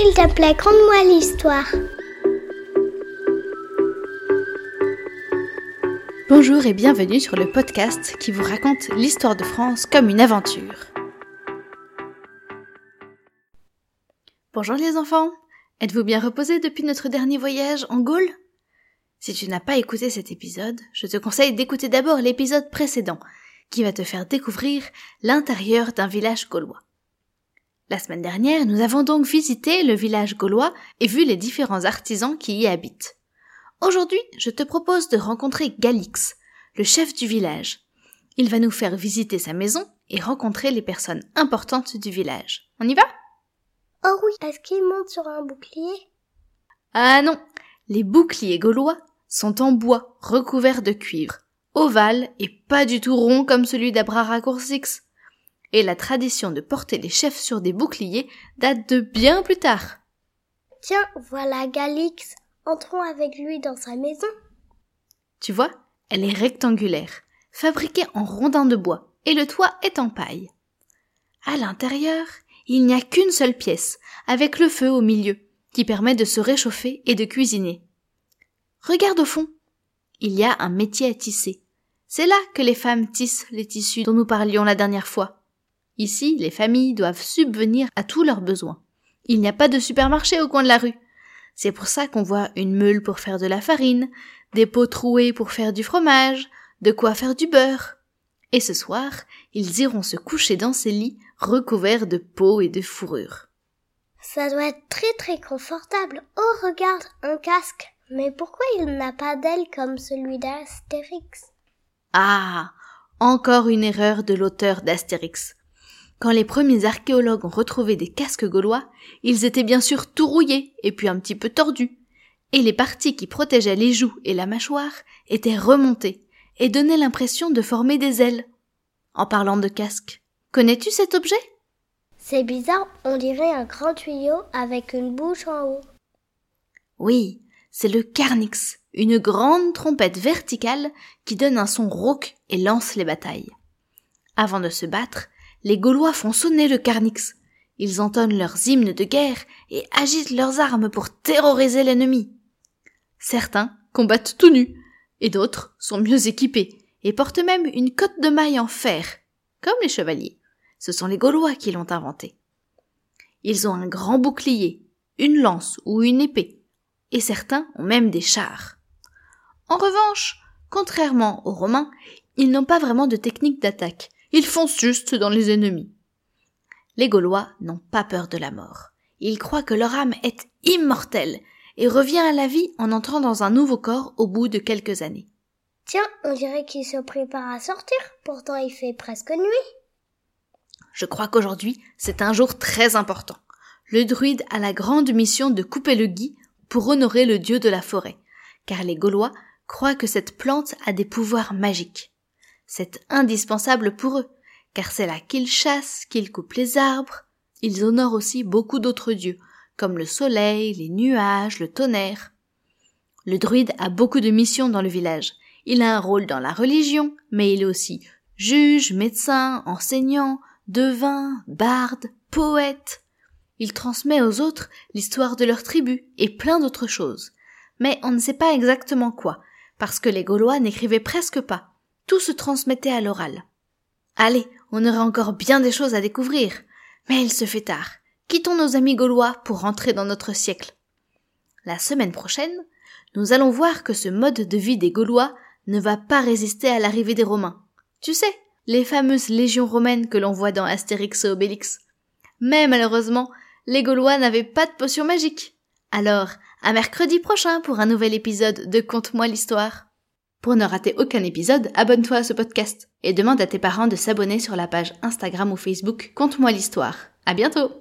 S'il te plaît, conte-moi l'histoire. Bonjour et bienvenue sur le podcast qui vous raconte l'histoire de France comme une aventure. Bonjour les enfants, êtes-vous bien reposés depuis notre dernier voyage en Gaule? Si tu n'as pas écouté cet épisode, je te conseille d'écouter d'abord l'épisode précédent, qui va te faire découvrir l'intérieur d'un village gaulois. La semaine dernière, nous avons donc visité le village gaulois et vu les différents artisans qui y habitent. Aujourd'hui, je te propose de rencontrer Galix, le chef du village. Il va nous faire visiter sa maison et rencontrer les personnes importantes du village. On y va? Oh oui, est-ce qu'il monte sur un bouclier? Ah non, les boucliers gaulois sont en bois recouverts de cuivre, ovale et pas du tout rond comme celui d'Abra Raccourcix et la tradition de porter les chefs sur des boucliers date de bien plus tard. Tiens, voilà Galix. Entrons avec lui dans sa maison. Tu vois, elle est rectangulaire, fabriquée en rondins de bois, et le toit est en paille. À l'intérieur, il n'y a qu'une seule pièce, avec le feu au milieu, qui permet de se réchauffer et de cuisiner. Regarde au fond. Il y a un métier à tisser. C'est là que les femmes tissent les tissus dont nous parlions la dernière fois. Ici, les familles doivent subvenir à tous leurs besoins. Il n'y a pas de supermarché au coin de la rue. C'est pour ça qu'on voit une meule pour faire de la farine, des pots troués pour faire du fromage, de quoi faire du beurre. Et ce soir, ils iront se coucher dans ces lits recouverts de peaux et de fourrures. Ça doit être très très confortable. Oh, regarde, un casque. Mais pourquoi il n'a pas d'ailes comme celui d'Astérix? Ah, encore une erreur de l'auteur d'Astérix. Quand les premiers archéologues ont retrouvé des casques gaulois, ils étaient bien sûr tout rouillés et puis un petit peu tordus. Et les parties qui protégeaient les joues et la mâchoire étaient remontées et donnaient l'impression de former des ailes. En parlant de casque, connais-tu cet objet? C'est bizarre, on dirait un grand tuyau avec une bouche en haut. Oui, c'est le carnix, une grande trompette verticale qui donne un son rauque et lance les batailles. Avant de se battre, les Gaulois font sonner le carnix. Ils entonnent leurs hymnes de guerre et agitent leurs armes pour terroriser l'ennemi. Certains combattent tout nus, et d'autres sont mieux équipés et portent même une cotte de maille en fer, comme les chevaliers. Ce sont les Gaulois qui l'ont inventé. Ils ont un grand bouclier, une lance ou une épée, et certains ont même des chars. En revanche, contrairement aux Romains, ils n'ont pas vraiment de technique d'attaque, ils foncent juste dans les ennemis. Les Gaulois n'ont pas peur de la mort. Ils croient que leur âme est immortelle et revient à la vie en entrant dans un nouveau corps au bout de quelques années. Tiens, on dirait qu'ils se préparent à sortir, pourtant il fait presque nuit. Je crois qu'aujourd'hui, c'est un jour très important. Le druide a la grande mission de couper le gui pour honorer le dieu de la forêt, car les Gaulois croient que cette plante a des pouvoirs magiques. C'est indispensable pour eux, car c'est là qu'ils chassent, qu'ils coupent les arbres. Ils honorent aussi beaucoup d'autres dieux, comme le soleil, les nuages, le tonnerre. Le druide a beaucoup de missions dans le village. Il a un rôle dans la religion, mais il est aussi juge, médecin, enseignant, devin, barde, poète. Il transmet aux autres l'histoire de leur tribu et plein d'autres choses. Mais on ne sait pas exactement quoi, parce que les Gaulois n'écrivaient presque pas tout se transmettait à l'oral. Allez, on aurait encore bien des choses à découvrir. Mais il se fait tard. Quittons nos amis gaulois pour rentrer dans notre siècle. La semaine prochaine, nous allons voir que ce mode de vie des Gaulois ne va pas résister à l'arrivée des Romains. Tu sais, les fameuses légions romaines que l'on voit dans Astérix et Obélix. Mais malheureusement, les Gaulois n'avaient pas de potion magique. Alors, à mercredi prochain pour un nouvel épisode de Conte-moi l'histoire. Pour ne rater aucun épisode, abonne-toi à ce podcast et demande à tes parents de s'abonner sur la page Instagram ou Facebook Conte-moi l'histoire. À bientôt!